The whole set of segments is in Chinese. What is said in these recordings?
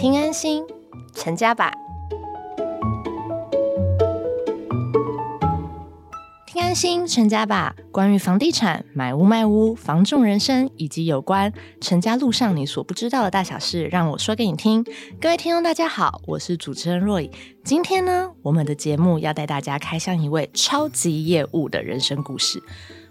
听安心，成家吧。听安心，成家吧。关于房地产、买屋卖屋、房仲人生，以及有关成家路上你所不知道的大小事，让我说给你听。各位听众，大家好，我是主持人若以。今天呢，我们的节目要带大家开箱一位超级业务的人生故事。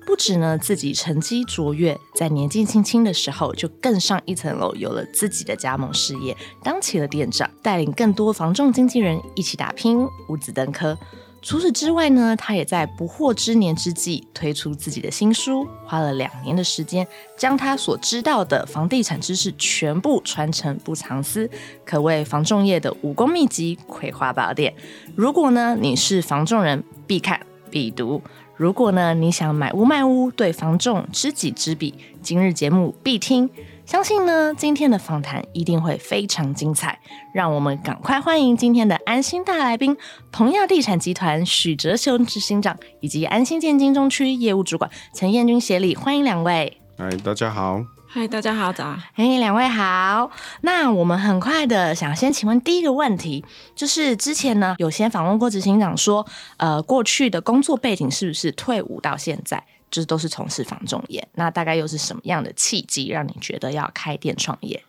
不止呢，自己成绩卓越，在年纪轻轻的时候就更上一层楼，有了自己的加盟事业，当起了店长，带领更多房仲经纪人一起打拼，五子登科。除此之外呢，他也在不惑之年之际推出自己的新书，花了两年的时间，将他所知道的房地产知识全部传承不藏私，可谓房仲业的武功秘籍、葵花宝典。如果呢你是房仲人，必看必读。如果呢你想买屋卖屋，对房仲知己知彼，今日节目必听。相信呢，今天的访谈一定会非常精彩。让我们赶快欢迎今天的安心大来宾——同亚地产集团许哲雄执行长，以及安心建金中区业务主管陈彦君协理。欢迎两位。哎，大家好。嗨，大家好，早。嘿，两位好。那我们很快的想先请问第一个问题，就是之前呢有先访问过执行长说，呃，过去的工作背景是不是退伍到现在？就是都是从事房仲业，那大概又是什么样的契机让你觉得要开店创业？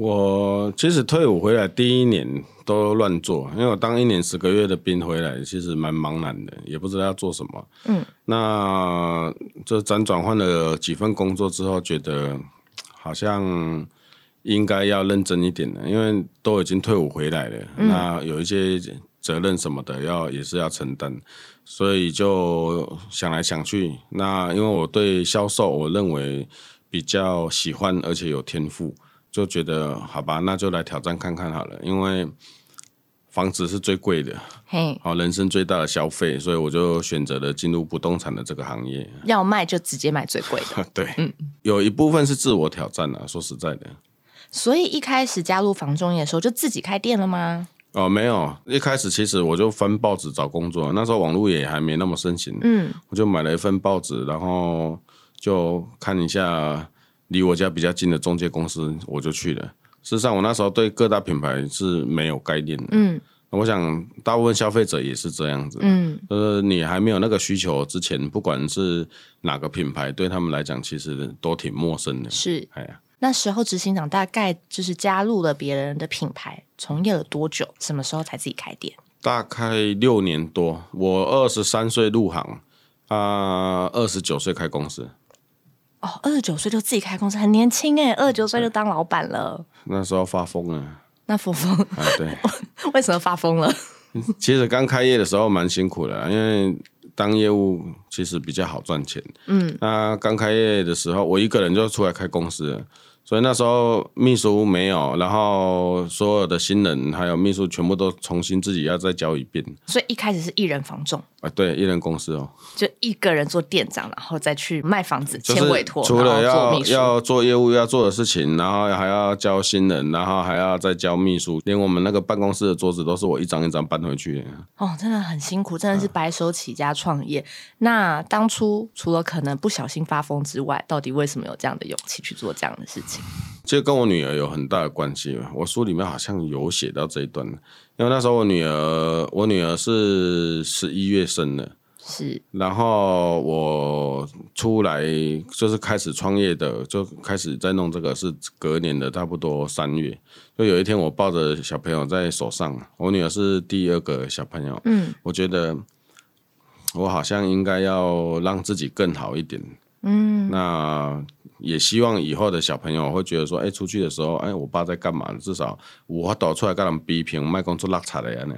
我其实退伍回来第一年都乱做，因为我当一年十个月的兵回来，其实蛮茫然的，也不知道要做什么。嗯，那这辗转换了几份工作之后，觉得好像应该要认真一点了，因为都已经退伍回来了，那有一些责任什么的要也是要承担。所以就想来想去，那因为我对销售，我认为比较喜欢，而且有天赋，就觉得好吧，那就来挑战看看好了。因为房子是最贵的，嘿，好，人生最大的消费，所以我就选择了进入不动产的这个行业。要卖就直接买最贵的，对，嗯，有一部分是自我挑战啊，说实在的。所以一开始加入房中业的时候，就自己开店了吗？哦，没有，一开始其实我就翻报纸找工作，那时候网络也还没那么盛行，嗯，我就买了一份报纸，然后就看一下离我家比较近的中介公司，我就去了。事实上，我那时候对各大品牌是没有概念的，嗯，我想大部分消费者也是这样子，嗯，呃，你还没有那个需求之前，不管是哪个品牌，对他们来讲其实都挺陌生的，是，哎呀。那时候执行长大概就是加入了别人的品牌，从业了多久？什么时候才自己开店？大概六年多。我二十三岁入行，啊，二十九岁开公司。哦，二十九岁就自己开公司，很年轻哎，二十九岁就当老板了。那时候发疯啊。那疯疯？对。为什么发疯了？其实刚开业的时候蛮辛苦的，因为当业务其实比较好赚钱。嗯。那刚开业的时候，我一个人就出来开公司。所以那时候秘书没有，然后所有的新人还有秘书全部都重新自己要再教一遍。所以一开始是一人房仲啊，对，一人公司哦，就一个人做店长，然后再去卖房子、签委托，除了要要做业务要做的事情，然后还要教新人，然后还要再教秘书，连我们那个办公室的桌子都是我一张一张搬回去的。哦，真的很辛苦，真的是白手起家创业。那当初除了可能不小心发疯之外，到底为什么有这样的勇气去做这样的事情？其实跟我女儿有很大的关系。我书里面好像有写到这一段，因为那时候我女儿，我女儿是十一月生的，是。然后我出来就是开始创业的，就开始在弄这个，是隔年的差不多三月。就有一天我抱着小朋友在手上，我女儿是第二个小朋友，嗯，我觉得我好像应该要让自己更好一点，嗯，那。也希望以后的小朋友会觉得说，哎，出去的时候，哎，我爸在干嘛？至少我倒出来跟他们比拼，卖工作拉差的人呢，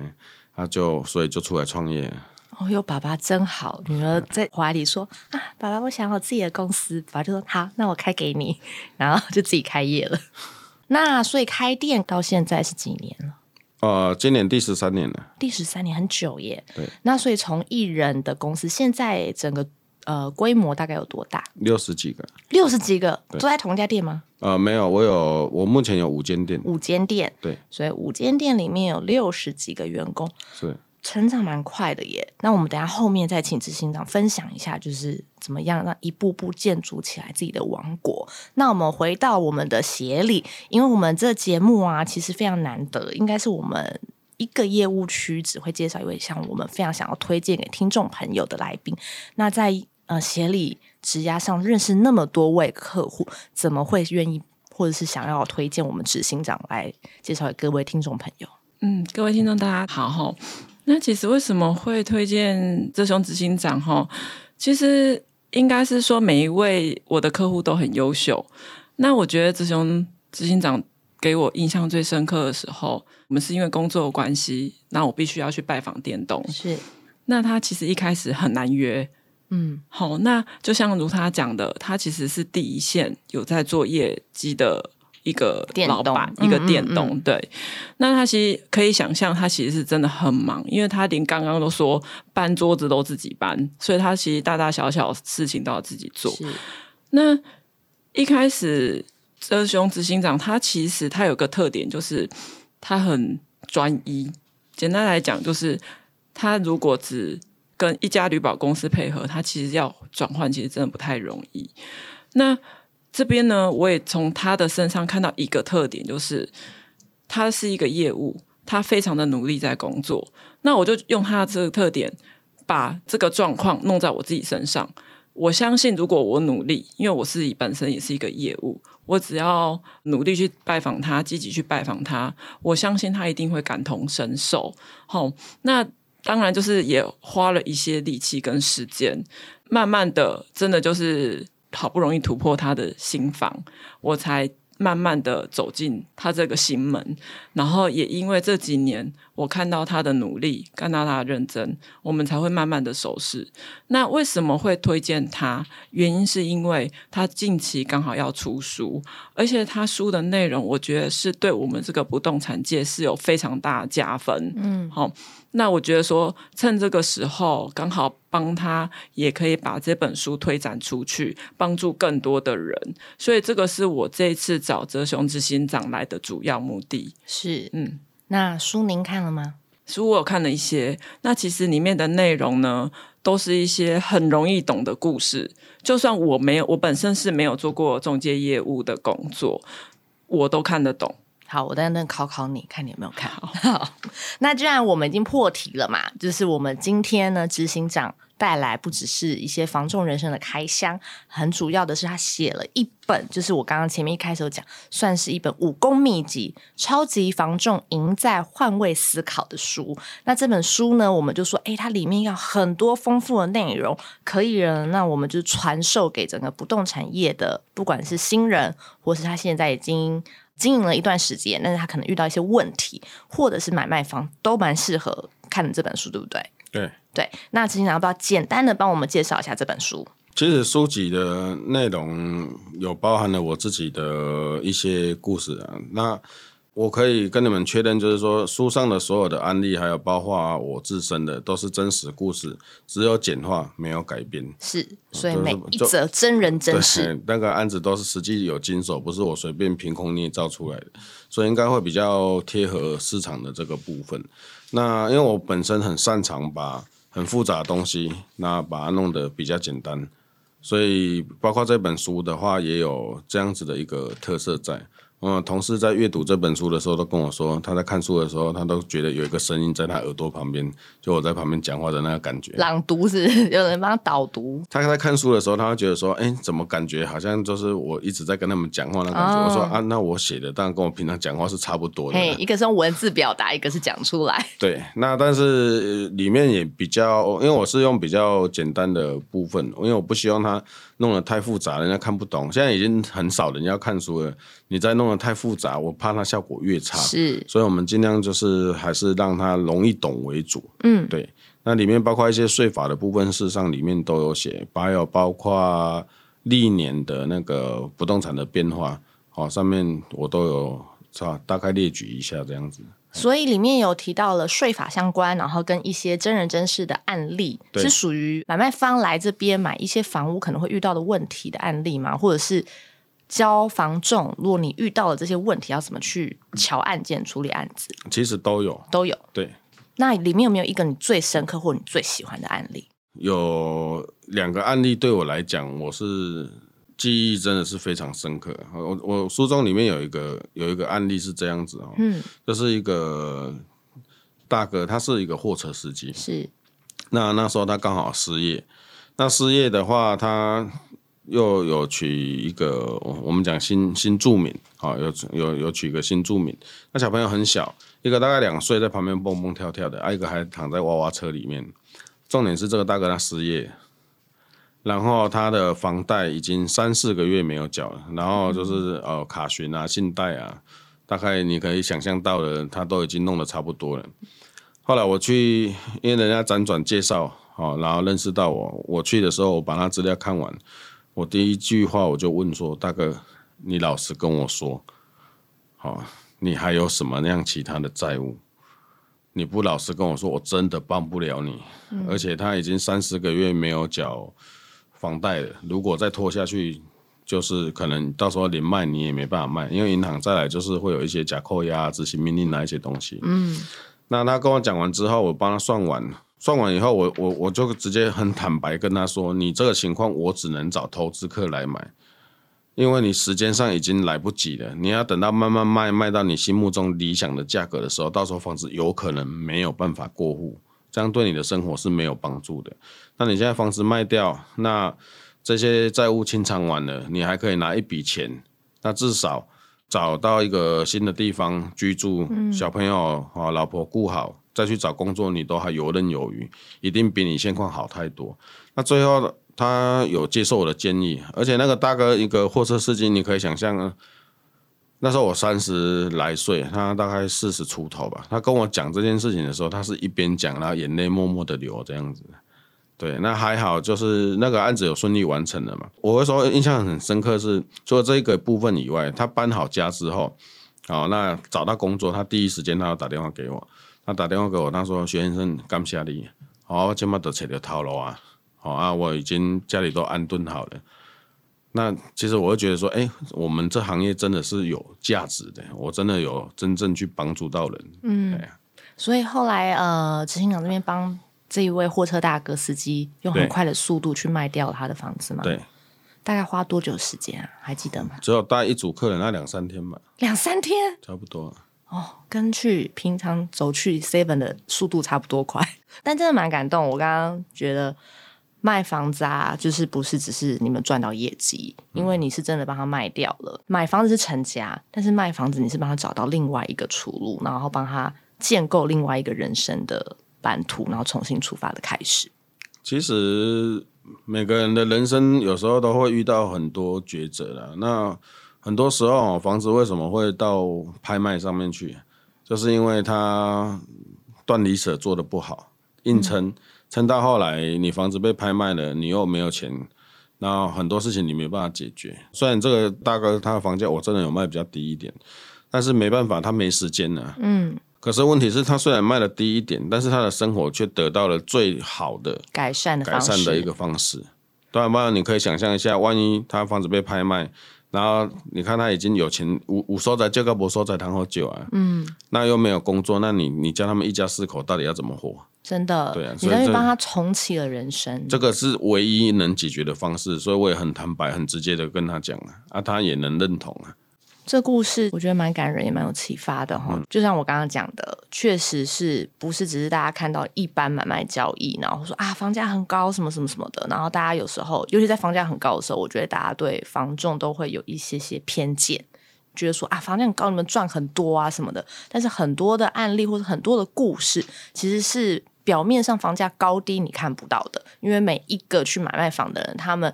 他就所以就出来创业。哦哟，爸爸真好，女儿在怀里说啊，爸爸，我想我自己的公司。爸爸就说好，那我开给你，然后就自己开业了。那所以开店到现在是几年了？呃，今年第十三年了。第十三年很久耶。对。那所以从艺人的公司，现在整个。呃，规模大概有多大？六十几个，六十几个都在同一家店吗？呃，没有，我有，我目前有五间店，五间店，对，所以五间店里面有六十几个员工，是成长蛮快的耶。那我们等下后面再请执行长分享一下，就是怎么样让一步步建筑起来自己的王国。那我们回到我们的协理，因为我们这节目啊，其实非常难得，应该是我们一个业务区只会介绍一位像我们非常想要推荐给听众朋友的来宾。那在呃协理职涯上认识那么多位客户，怎么会愿意或者是想要推荐我们执行长来介绍给各位听众朋友？嗯，各位听众大家好哈。那其实为什么会推荐这雄执行长哈？其实应该是说每一位我的客户都很优秀。那我觉得泽雄执行长给我印象最深刻的时候，我们是因为工作关系，那我必须要去拜访电动。是，那他其实一开始很难约。嗯，好，那就像如他讲的，他其实是第一线有在做业绩的。一个老板，一个电动，对。那他其实可以想象，他其实是真的很忙，因为他连刚刚都说搬桌子都自己搬，所以他其实大大小小事情都要自己做。那一开始，泽雄执行长他其实他有个特点，就是他很专一。简单来讲，就是他如果只跟一家旅保公司配合，他其实要转换，其实真的不太容易。那这边呢，我也从他的身上看到一个特点，就是他是一个业务，他非常的努力在工作。那我就用他的这个特点，把这个状况弄在我自己身上。我相信，如果我努力，因为我自己本身也是一个业务，我只要努力去拜访他，积极去拜访他，我相信他一定会感同身受。好，那当然就是也花了一些力气跟时间，慢慢的，真的就是。好不容易突破他的心房，我才慢慢的走进他这个心门。然后也因为这几年，我看到他的努力，看到他的认真，我们才会慢慢的熟识。那为什么会推荐他？原因是因为他近期刚好要出书，而且他书的内容，我觉得是对我们这个不动产界是有非常大的加分。嗯，好。那我觉得说，趁这个时候刚好帮他，也可以把这本书推展出去，帮助更多的人。所以这个是我这一次找泽雄之心长来的主要目的。是，嗯，那书您看了吗？书我有看了一些。那其实里面的内容呢，都是一些很容易懂的故事。就算我没有，我本身是没有做过中介业务的工作，我都看得懂。好，我在那考考你，看你有没有看好。那既然我们已经破题了嘛，就是我们今天呢，执行长带来不只是一些防重人生的开箱，很主要的是他写了一本，就是我刚刚前面一开始讲，算是一本武功秘籍，超级防重赢在换位思考的书。那这本书呢，我们就说，哎，它里面有很多丰富的内容，可以人，那我们就传授给整个不动产业的，不管是新人，或是他现在已经。经营了一段时间，但是他可能遇到一些问题，或者是买卖方都蛮适合看这本书，对不对？对对。那执行长要不要简单的帮我们介绍一下这本书？其实书籍的内容有包含了我自己的一些故事啊，那。我可以跟你们确认，就是说书上的所有的案例，还有包括我自身的，都是真实故事，只有简化，没有改编。是，所以每一则真人真事，那个案子都是实际有经手，不是我随便凭空捏造出来的，所以应该会比较贴合市场的这个部分。那因为我本身很擅长把很复杂的东西，那把它弄得比较简单，所以包括这本书的话，也有这样子的一个特色在。嗯，同事在阅读这本书的时候都跟我说，他在看书的时候，他都觉得有一个声音在他耳朵旁边，就我在旁边讲话的那个感觉。朗读是有人帮他导读。他在看书的时候，他会觉得说，哎，怎么感觉好像就是我一直在跟他们讲话那感觉？我说啊，那我写的当然跟我平常讲话是差不多的。一个是用文字表达，一个是讲出来。对，那但是里面也比较，因为我是用比较简单的部分，因为我不希望他。弄得太复杂，人家看不懂。现在已经很少人要看书了，你再弄得太复杂，我怕它效果越差。是，所以我们尽量就是还是让它容易懂为主。嗯，对。那里面包括一些税法的部分，事实上里面都有写，还有包括历年的那个不动产的变化，好，上面我都有是大概列举一下这样子。所以里面有提到了税法相关，然后跟一些真人真事的案例，是属于买卖方来这边买一些房屋可能会遇到的问题的案例吗？或者是交房仲，如果你遇到了这些问题，要怎么去瞧案件、处理案子？其实都有，都有。对，那里面有没有一个你最深刻或你最喜欢的案例？有两个案例对我来讲，我是记忆真的是非常深刻。我我书中里面有一个有一个案例是这样子哦，嗯，就是一个大哥，他是一个货车司机，是。那那时候他刚好失业，那失业的话，他又有娶一个我们讲新新住民，好，有有有娶一个新住民。那小朋友很小，一个大概两岁，在旁边蹦蹦跳跳的，一个还躺在娃娃车里面。重点是这个大哥他失业，然后他的房贷已经三四个月没有缴了，然后就是呃卡询啊、信贷啊，大概你可以想象到的，他都已经弄得差不多了。后来我去，因为人家辗转介绍，好，然后认识到我。我去的时候，我把他资料看完，我第一句话我就问说：“大哥，你老实跟我说，好，你还有什么样其他的债务？你不老实跟我说，我真的帮不了你。而且他已经三四个月没有缴房贷了，如果再拖下去，就是可能到时候连卖你也没办法卖，因为银行再来就是会有一些假扣押、执行命令那一些东西。”嗯。那他跟我讲完之后，我帮他算完，算完以后，我我我就直接很坦白跟他说：“你这个情况，我只能找投资客来买，因为你时间上已经来不及了。你要等到慢慢卖，卖到你心目中理想的价格的时候，到时候房子有可能没有办法过户，这样对你的生活是没有帮助的。那你现在房子卖掉，那这些债务清偿完了，你还可以拿一笔钱，那至少。”找到一个新的地方居住，小朋友啊，老婆顾好，再去找工作，你都还游刃有余，一定比你现况好太多。那最后他有接受我的建议，而且那个大哥一个货车司机，你可以想象啊，那时候我三十来岁，他大概四十出头吧。他跟我讲这件事情的时候，他是一边讲，然后眼泪默默的流，这样子。对，那还好，就是那个案子有顺利完成了嘛。我会说印象很深刻是，除了这个部分以外，他搬好家之后，好，那找到工作，他第一时间他要打电话给我，他打电话给我，他说：“徐先生，感谢你，好，今麦都找到套路啊，好啊，我已经家里都安顿好了。”那其实我会觉得说，哎，我们这行业真的是有价值的，我真的有真正去帮助到人。嗯，所以后来呃，执行长这边帮。这一位货车大哥司机用很快的速度去卖掉他的房子嘛？对，大概花多久时间啊？还记得吗？只有带一组客人，那两三天吧。两三天，差不多。哦，跟去平常走去 Seven 的速度差不多快，但真的蛮感动。我刚刚觉得卖房子啊，就是不是只是你们赚到业绩，因为你是真的帮他卖掉了。买房子是成家，但是卖房子你是帮他找到另外一个出路，然后帮他建构另外一个人生的。版图，然后重新出发的开始。其实每个人的人生有时候都会遇到很多抉择了。那很多时候，房子为什么会到拍卖上面去？就是因为它断离舍做的不好，硬撑撑到后来，你房子被拍卖了，你又没有钱，那很多事情你没办法解决。虽然这个大哥他的房价我真的有卖比较低一点，但是没办法，他没时间了。嗯。可是问题是，他虽然卖的低一点，但是他的生活却得到了最好的改善的改善的一个方式。当然，不然你可以想象一下，万一他房子被拍卖，然后你看他已经有钱五五收在这个不收在谈好久啊，嗯，那又没有工作，那你你叫他们一家四口到底要怎么活？真的，对啊，你等于帮他重启了人生，这个是唯一能解决的方式，所以我也很坦白、很直接的跟他讲啊，啊，他也能认同啊。这故事我觉得蛮感人，也蛮有启发的哈。就像我刚刚讲的，确实是不是只是大家看到一般买卖交易，然后说啊房价很高什么什么什么的，然后大家有时候，尤其在房价很高的时候，我觉得大家对房仲都会有一些些偏见，觉得说啊房价很高，你们赚很多啊什么的。但是很多的案例或者很多的故事，其实是表面上房价高低你看不到的，因为每一个去买卖房的人，他们。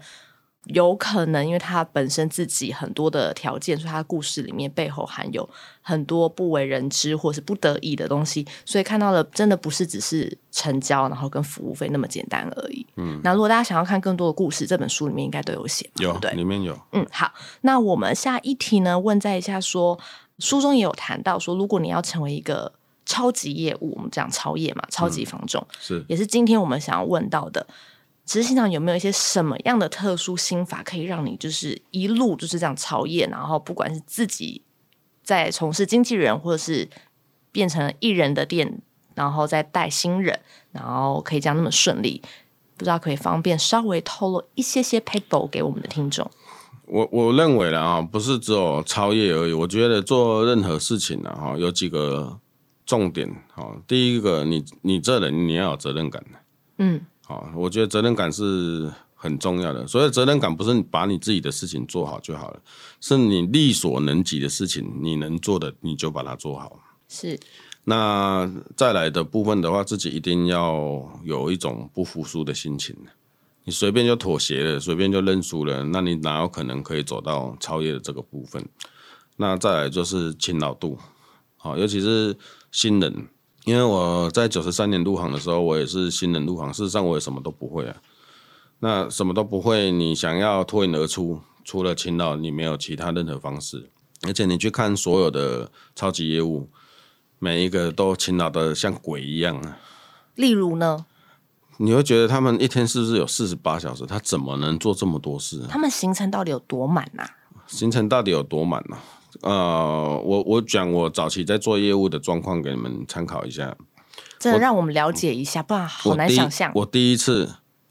有可能，因为他本身自己很多的条件，所以他故事里面背后含有很多不为人知或是不得已的东西，所以看到的真的不是只是成交，然后跟服务费那么简单而已。嗯，那如果大家想要看更多的故事，这本书里面应该都有写，有对，里面有。嗯，好，那我们下一题呢？问在一下，说书中也有谈到说，如果你要成为一个超级业务，我们讲超业嘛，超级房仲是，也是今天我们想要问到的。执行长有没有一些什么样的特殊心法，可以让你就是一路就是这样超越，然后不管是自己在从事经纪人，或者是变成艺人的店，然后再带新人，然后可以这样那么顺利，不知道可以方便稍微透露一些些 paper 给我们的听众。我我认为了啊，不是只有超越而已。我觉得做任何事情呢，哈，有几个重点。哈，第一个，你你这人你要有责任感嗯，好，我觉得责任感是很重要的。所以责任感不是把你自己的事情做好就好了，是你力所能及的事情，你能做的你就把它做好。是。那再来的部分的话，自己一定要有一种不服输的心情。你随便就妥协了，随便就认输了，那你哪有可能可以走到超越的这个部分？那再来就是勤劳度，好，尤其是新人，因为我在九十三年入行的时候，我也是新人入行，事实上我也什么都不会啊。那什么都不会，你想要脱颖而出，除了勤劳，你没有其他任何方式。而且你去看所有的超级业务，每一个都勤劳的像鬼一样啊。例如呢？你会觉得他们一天是不是有四十八小时？他怎么能做这么多事？他们行程到底有多满呐？行程到底有多满呢？呃，我我讲我早期在做业务的状况给你们参考一下，真的让我们了解一下，不然好难想象。我第一次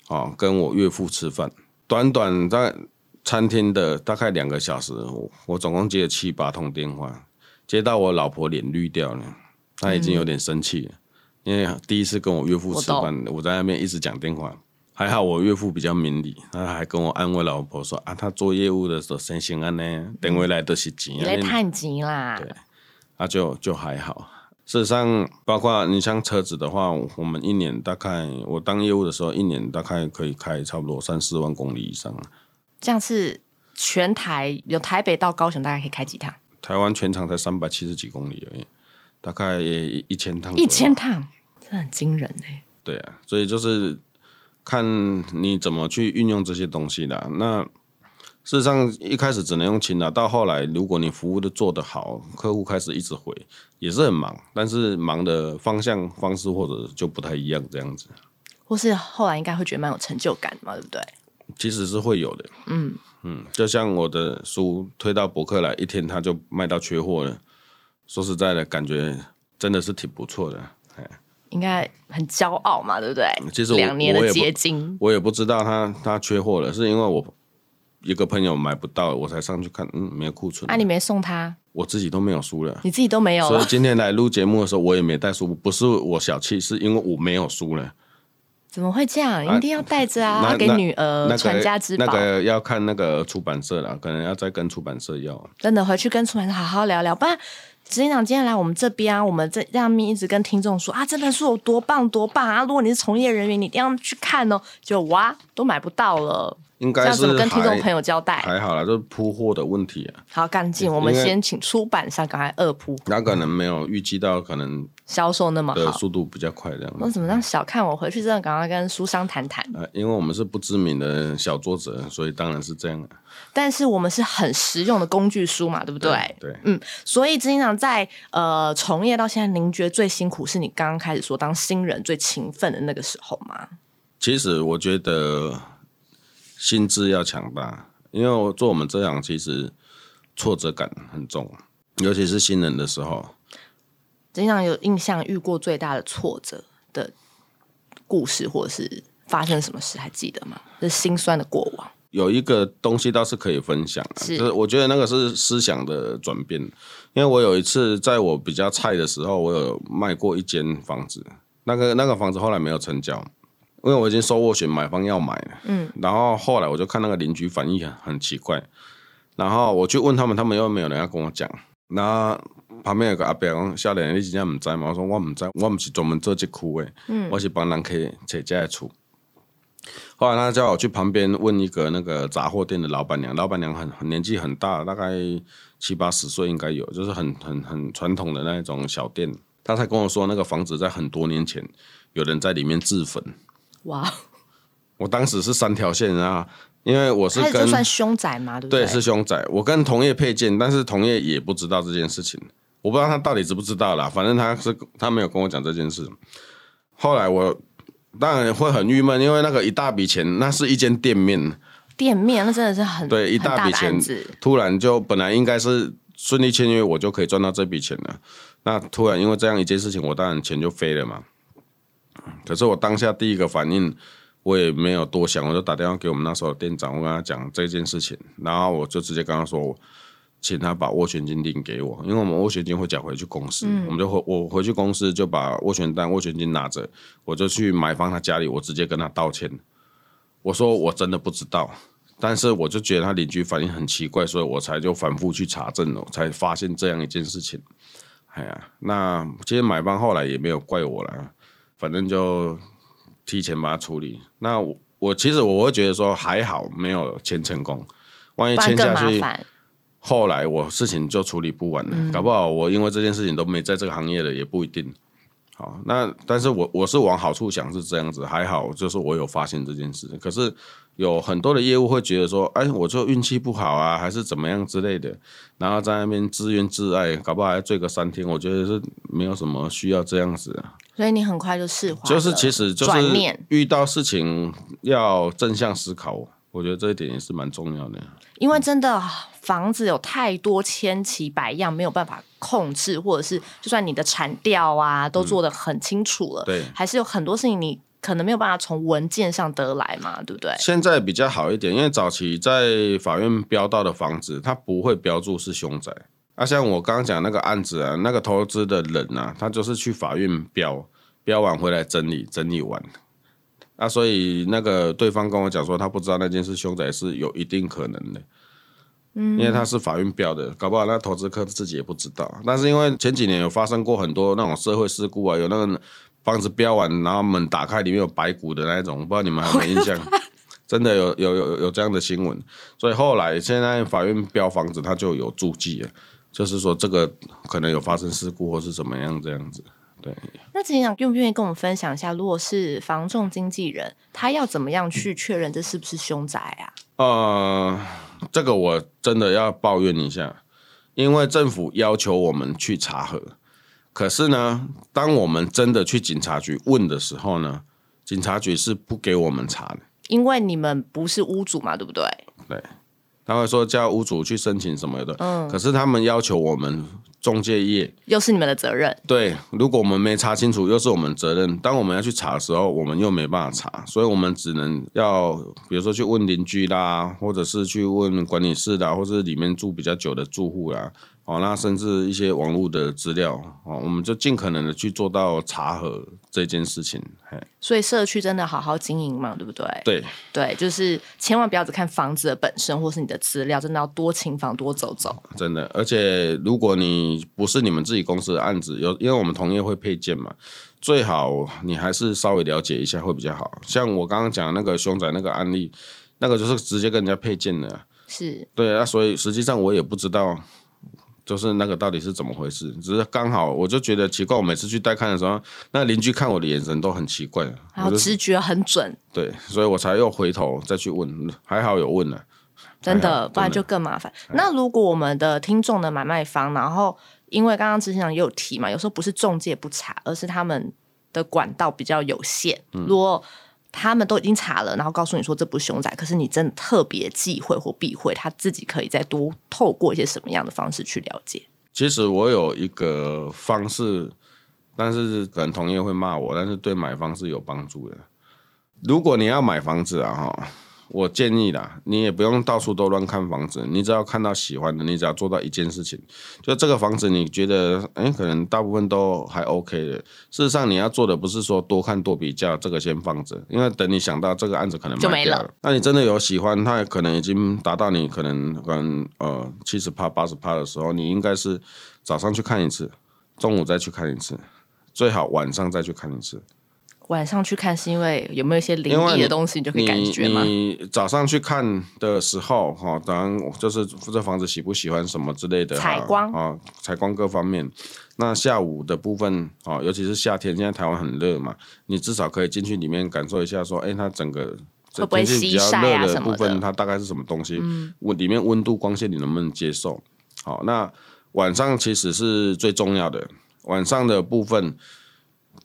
啊跟我岳父吃饭，短短在餐厅的大概两个小时，我总共接了七八通电话，接到我老婆脸绿掉了，她已经有点生气了。因为第一次跟我岳父吃饭，我在那边一直讲电话，还好我岳父比较明理，他还跟我安慰老婆说啊，他做业务的时候先心安呢，等回来都是钱，来探钱啦。对，那就就还好。事实上，包括你像车子的话，我们一年大概我当业务的时候，一年大概可以开差不多三四万公里以上。这样是全台有台北到高雄，大概可以开几趟？台湾全长才三百七十几公里而已，大概一千趟。一千趟。这很惊人哎！对啊，所以就是看你怎么去运用这些东西的。那事实上一开始只能用勤的，到后来如果你服务的做得好，客户开始一直回，也是很忙，但是忙的方向方式或者就不太一样，这样子。或是后来应该会觉得蛮有成就感嘛，对不对？其实是会有的。嗯嗯，就像我的书推到博客来，一天他就卖到缺货了。说实在的，感觉真的是挺不错的。应该很骄傲嘛，对不对？其实两年的结晶，我也不知道他他缺货了，是因为我一个朋友买不到，我才上去看，嗯，没有库存。啊，你没送他？我自己都没有书了，你自己都没有。所以今天来录节目的时候，我也没带书，不是我小气，是因为我没有书了。怎么会这样？一定要带着啊，给女儿传家之宝。那个要看那个出版社了，可能要再跟出版社要。真的回去跟出版社好好聊聊，不然。执行长今天来我们这边啊，我们这让咪一直跟听众说啊，这本书有多棒多棒啊！如果你是从业人员，你一定要去看哦。就哇，都买不到了。应该是跟听众朋友交代，还好啦，这是铺货的问题啊。好干净，我们先请出版商赶快二铺。那可能没有预计到可能销售那么好，速度比较快这样。我怎么让小看我？回去真的赶快跟书商谈谈。呃，因为我们是不知名的小作者，所以当然是这样。但是我们是很实用的工具书嘛，对不对？对，嗯。所以执行长在呃从业到现在，您觉得最辛苦是你刚刚开始说当新人最勤奋的那个时候吗？其实我觉得。心智要强大，因为我做我们这行其实挫折感很重，尤其是新人的时候。经常有印象遇过最大的挫折的故事，或者是发生什么事，还记得吗？是心酸的过往。有一个东西倒是可以分享，就是我觉得那个是思想的转变。因为我有一次在我比较菜的时候，我有卖过一间房子，那个那个房子后来没有成交。因为我已经收斡旋，买方要买了，嗯，然后后来我就看那个邻居反应很很奇怪，然后我去问他们，他们又没有人要跟我讲。那旁边有个阿伯讲：“少年，你真正唔知吗？”我说：“我唔知，我唔是专门做这区的，嗯，我是帮人去找家的厝。”后来他叫我去旁边问一个那个杂货店的老板娘，老板娘很很年纪很大，大概七八十岁应该有，就是很很很传统的那种小店。他才跟我说，那个房子在很多年前有人在里面自焚。哇！我当时是三条线啊，因为我是跟算凶宅嘛，对不对？对，是凶宅。我跟同业配件，但是同业也不知道这件事情。我不知道他到底知不知道啦，反正他是他没有跟我讲这件事。后来我当然会很郁闷，因为那个一大笔钱，那是一间店面，店面那真的是很对一大笔钱，突然就本来应该是顺利签约，我就可以赚到这笔钱了。那突然因为这样一件事情，我当然钱就飞了嘛。可是我当下第一个反应，我也没有多想，我就打电话给我们那时候的店长，我跟他讲这件事情，然后我就直接跟他说，请他把斡旋金定给我，因为我们斡旋金会缴回去公司，我们就回我回去公司就把斡旋单、斡旋金拿着，我就去买方他家里，我直接跟他道歉，我说我真的不知道，但是我就觉得他邻居反应很奇怪，所以我才就反复去查证了，才发现这样一件事情。哎呀，那其实买方后来也没有怪我了，反正就。提前把它处理，那我我其实我会觉得说还好没有签成功，万一签下去，后来我事情就处理不完了，搞不好我因为这件事情都没在这个行业了也不一定。好，那但是我我是往好处想是这样子，还好就是我有发现这件事，可是。有很多的业务会觉得说，哎，我就运气不好啊，还是怎么样之类的，然后在那边自怨自艾，搞不好还醉个三天。我觉得是没有什么需要这样子啊。所以你很快就释怀。就是其实就是遇到事情要正向思考，我觉得这一点也是蛮重要的。因为真的房子有太多千奇百样，没有办法控制，或者是就算你的产调啊都做得很清楚了，对，还是有很多事情你。可能没有办法从文件上得来嘛，对不对？现在比较好一点，因为早期在法院标到的房子，它不会标注是凶宅。啊，像我刚刚讲那个案子啊，那个投资的人啊，他就是去法院标，标完回来整理，整理完。啊，所以那个对方跟我讲说，他不知道那件事凶宅是有一定可能的。嗯，因为他是法院标的，搞不好那投资客自己也不知道。但是因为前几年有发生过很多那种社会事故啊，有那个。房子标完，然后门打开，里面有白骨的那种，不知道你们有没有印象？真的有有有有这样的新闻，所以后来现在法院标房子，它就有注记了，就是说这个可能有发生事故或是怎么样这样子。对，那警长愿不愿意跟我们分享一下，如果是房仲经纪人，他要怎么样去确认这是不是凶宅啊？呃，这个我真的要抱怨一下，因为政府要求我们去查核。可是呢，当我们真的去警察局问的时候呢，警察局是不给我们查的，因为你们不是屋主嘛，对不对？对，他会说叫屋主去申请什么的。嗯，可是他们要求我们中介业，又是你们的责任。对，如果我们没查清楚，又是我们责任。当我们要去查的时候，我们又没办法查，所以我们只能要，比如说去问邻居啦，或者是去问管理室的，或者是里面住比较久的住户啦。哦，那甚至一些网络的资料，哦，我们就尽可能的去做到查核这件事情。嘿，所以社区真的好好经营嘛，对不对？对，对，就是千万不要只看房子的本身，或是你的资料，真的要多请房多走走。真的，而且如果你不是你们自己公司的案子，有因为我们同业会配件嘛，最好你还是稍微了解一下会比较好。像我刚刚讲那个凶宅那个案例，那个就是直接跟人家配件的，是对啊，所以实际上我也不知道。就是那个到底是怎么回事？只是刚好，我就觉得奇怪。我每次去带看的时候，那邻居看我的眼神都很奇怪，然后直觉很准。对，所以我才又回头再去问，还好有问了。真的，不然就更麻烦。那如果我们的听众的买卖方，然后因为刚刚之前也有提嘛，有时候不是中介不查，而是他们的管道比较有限。如果他们都已经查了，然后告诉你说这不是凶宅，可是你真的特别忌讳或避讳，他自己可以再多透过一些什么样的方式去了解？其实我有一个方式，但是可能同业会骂我，但是对买方是有帮助的。如果你要买房子啊，哈。我建议啦，你也不用到处都乱看房子，你只要看到喜欢的，你只要做到一件事情，就这个房子你觉得，哎，可能大部分都还 OK 的。事实上，你要做的不是说多看多比较，这个先放着，因为等你想到这个案子可能就没了。那你真的有喜欢，它可能已经达到你可能可能呃七十趴八十趴的时候，你应该是早上去看一次，中午再去看一次，最好晚上再去看一次。晚上去看是因为有没有一些灵异的东西，你就可以感觉吗？你早上去看的时候，哈，当然就是这房子喜不喜欢什么之类的，采光啊，采光各方面。那下午的部分，哦，尤其是夏天，现在台湾很热嘛，你至少可以进去里面感受一下，说，哎，它整个天气比较热的部分，它大概是什么东西？温里面温度、光线你能不能接受？好，那晚上其实是最重要的，晚上的部分。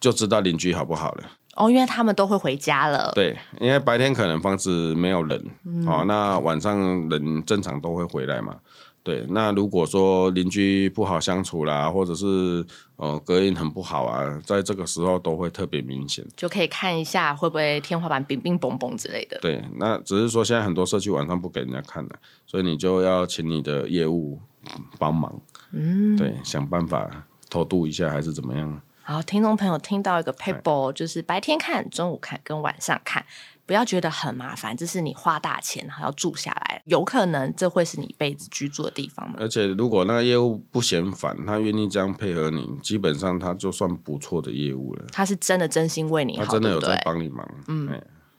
就知道邻居好不好了哦，因为他们都会回家了。对，因为白天可能房子没有人，哦，那晚上人正常都会回来嘛。对，那如果说邻居不好相处啦，或者是呃隔音很不好啊，在这个时候都会特别明显，就可以看一下会不会天花板冰冰嘣嘣之类的。对，那只是说现在很多社区晚上不给人家看了，所以你就要请你的业务帮忙，嗯，对，想办法偷渡一下还是怎么样。好，听众朋友听到一个 paper，就是白天看、中午看跟晚上看。不要觉得很麻烦，这是你花大钱还要住下来，有可能这会是你一辈子居住的地方吗？而且如果那个业务不嫌烦，他愿意这样配合你，基本上他就算不错的业务了。他是真的真心为你好，他真的有在帮你忙。嗯，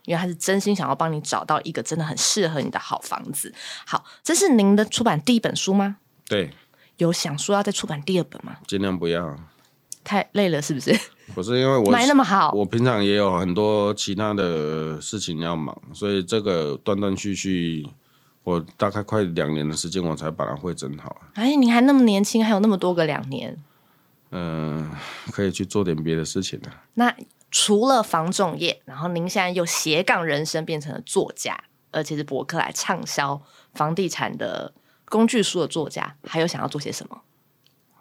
因为他是真心想要帮你找到一个真的很适合你的好房子。好，这是您的出版第一本书吗？对。有想说要再出版第二本吗？尽量不要。太累了，是不是？不是因为我买那么好，我平常也有很多其他的事情要忙，所以这个断断续续，我大概快两年的时间，我才把它会整好。哎，你还那么年轻，还有那么多个两年，嗯，可以去做点别的事情的。那除了房仲业，然后您现在又斜杠人生，变成了作家，而且是博客来畅销房地产的工具书的作家，还有想要做些什么？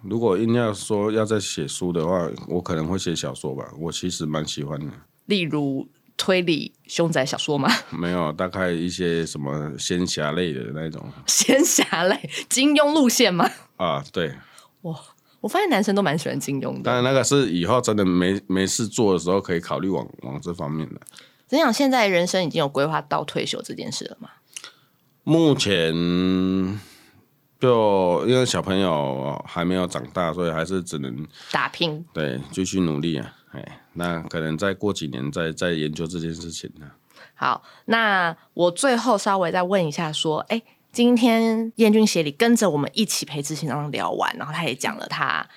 如果硬要说要再写书的话，我可能会写小说吧。我其实蛮喜欢的，例如推理凶宅小说吗？没有，大概一些什么仙侠类的那种。仙侠类，金庸路线吗？啊，对。哇，我发现男生都蛮喜欢金庸的。当然，那个是以后真的没没事做的时候可以考虑往往这方面的。怎想，现在人生已经有规划到退休这件事了吗？目前。就因为小朋友还没有长大，所以还是只能打拼，对，继续努力啊！哎，那可能再过几年再再研究这件事情呢。好，那我最后稍微再问一下，说，哎，今天燕君协理跟着我们一起陪执行长聊完，然后他也讲了他。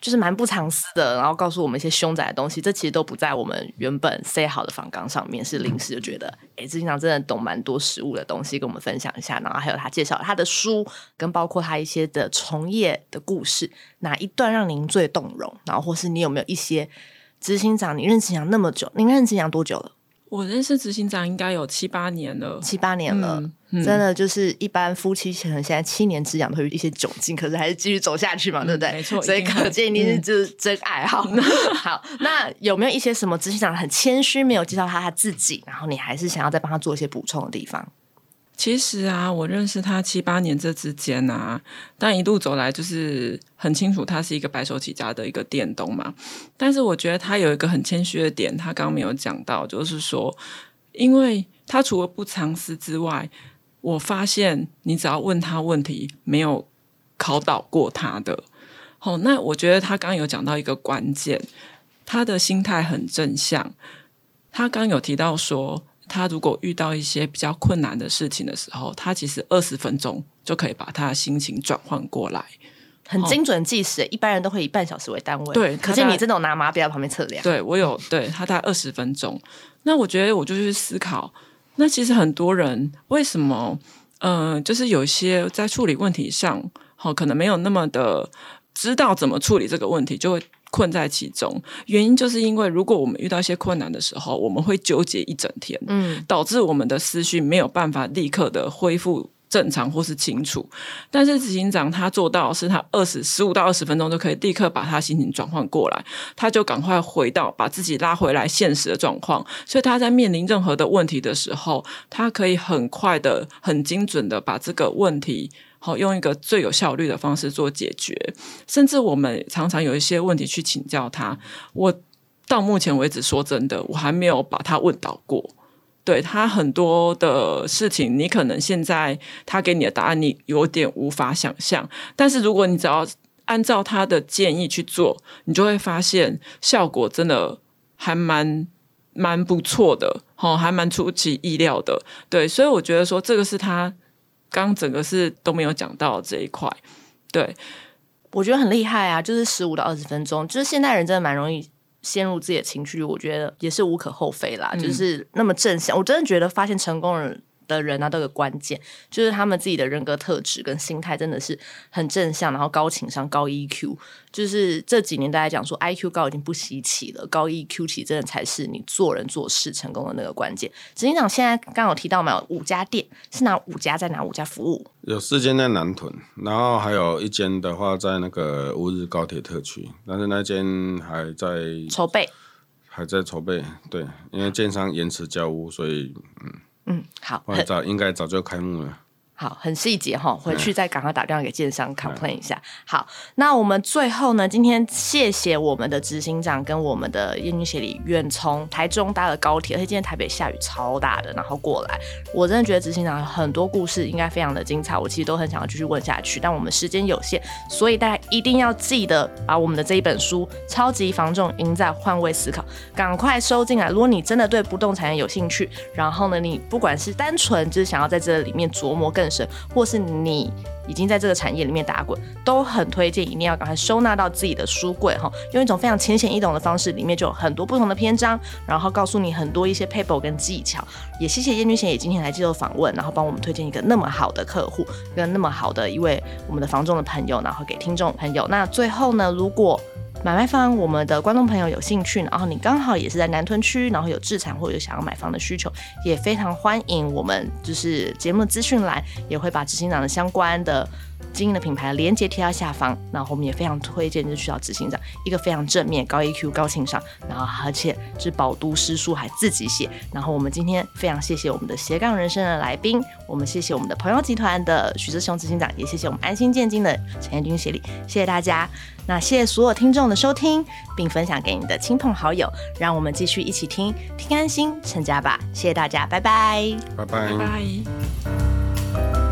就是蛮不藏私的，然后告诉我们一些凶宅的东西，这其实都不在我们原本 say 好的访纲上面，是临时就觉得，哎，执行长真的懂蛮多实物的东西，跟我们分享一下。然后还有他介绍他的书，跟包括他一些的从业的故事，哪一段让您最动容？然后或是你有没有一些执行长，你认识执行那么久，您认识执行多久了？我认识执行长应该有七八年了，七八年了，真的就是一般夫妻可能现在七年之痒会有一些窘境，可是还是继续走下去嘛，对不对？没错，所以可见你是就是真爱好。好，那有没有一些什么执行长很谦虚，没有介绍他他自己，然后你还是想要再帮他做一些补充的地方？其实啊，我认识他七八年这之间啊，但一路走来就是很清楚，他是一个白手起家的一个电动嘛。但是我觉得他有一个很谦虚的点，他刚刚没有讲到，就是说，因为他除了不藏私之外，我发现你只要问他问题，没有考倒过他的。好，那我觉得他刚刚有讲到一个关键，他的心态很正向。他刚有提到说。他如果遇到一些比较困难的事情的时候，他其实二十分钟就可以把他的心情转换过来，很精准计时。一般人都会以半小时为单位，对。可是你这种拿码表旁边测量，对我有对他大概二十分钟。那我觉得我就去思考，那其实很多人为什么，嗯，就是有一些在处理问题上，好可能没有那么的知道怎么处理这个问题，就会。困在其中，原因就是因为如果我们遇到一些困难的时候，我们会纠结一整天，嗯，导致我们的思绪没有办法立刻的恢复正常或是清楚。但是执行长他做到是他二十十五到二十分钟就可以立刻把他心情转换过来，他就赶快回到把自己拉回来现实的状况，所以他在面临任何的问题的时候，他可以很快的、很精准的把这个问题。好，用一个最有效率的方式做解决，甚至我们常常有一些问题去请教他。我到目前为止，说真的，我还没有把他问倒过。对他很多的事情，你可能现在他给你的答案，你有点无法想象。但是如果你只要按照他的建议去做，你就会发现效果真的还蛮蛮不错的，哦，还蛮出其意料的。对，所以我觉得说这个是他。刚整个是都没有讲到这一块，对我觉得很厉害啊！就是十五到二十分钟，就是现代人真的蛮容易陷入自己的情绪，我觉得也是无可厚非啦。就是那么正向，我真的觉得发现成功人的人啊，都有关键，就是他们自己的人格特质跟心态真的是很正向，然后高情商、高 EQ。就是这几年大家讲说 IQ 高已经不稀奇了，高 EQ 其实真的才是你做人做事成功的那个关键。执行长现在刚好提到嘛有五家店，是哪五家在哪五家服务？有四间在南屯，然后还有一间的话在那个乌日高铁特区，但是那间还在筹备，还在筹备。对，因为建商延迟交屋，所以嗯嗯，好，早应该早就开幕了。好，很细节哈，回去再赶快打电话给建商 complain 一下。好，那我们最后呢，今天谢谢我们的执行长跟我们的燕军协理远从台中搭了高铁，而且今天台北下雨超大的，然后过来，我真的觉得执行长很多故事应该非常的精彩，我其实都很想要继续问下去，但我们时间有限，所以大家一定要记得把我们的这一本书《超级防重赢在换位思考》赶快收进来。如果你真的对不动产业有兴趣，然后呢，你不管是单纯就是想要在这里面琢磨更。或是你已经在这个产业里面打滚，都很推荐，一定要赶快收纳到自己的书柜哈，用一种非常浅显易懂的方式，里面就有很多不同的篇章，然后告诉你很多一些 paper 跟技巧。也谢谢叶君贤也今天来接受访问，然后帮我们推荐一个那么好的客户，跟那么好的一位我们的房仲的朋友，然后给听众朋友。那最后呢，如果买卖方，我们的观众朋友有兴趣，然后你刚好也是在南屯区，然后有自产或者有想要买房的需求，也非常欢迎我们就是节目的资讯栏也会把执行长的相关的经营的品牌连接贴到下方，然后我们也非常推荐就去到执行长，一个非常正面、高 EQ、高情商，然后而且是饱读诗书还自己写，然后我们今天非常谢谢我们的斜杠人生的来宾，我们谢谢我们的朋友集团的许志雄执行长，也谢谢我们安心建金的陈彦军协理，谢谢大家。那谢谢所有听众的收听，并分享给你的亲朋好友，让我们继续一起听听安心成家吧。谢谢大家，拜拜，拜拜，拜。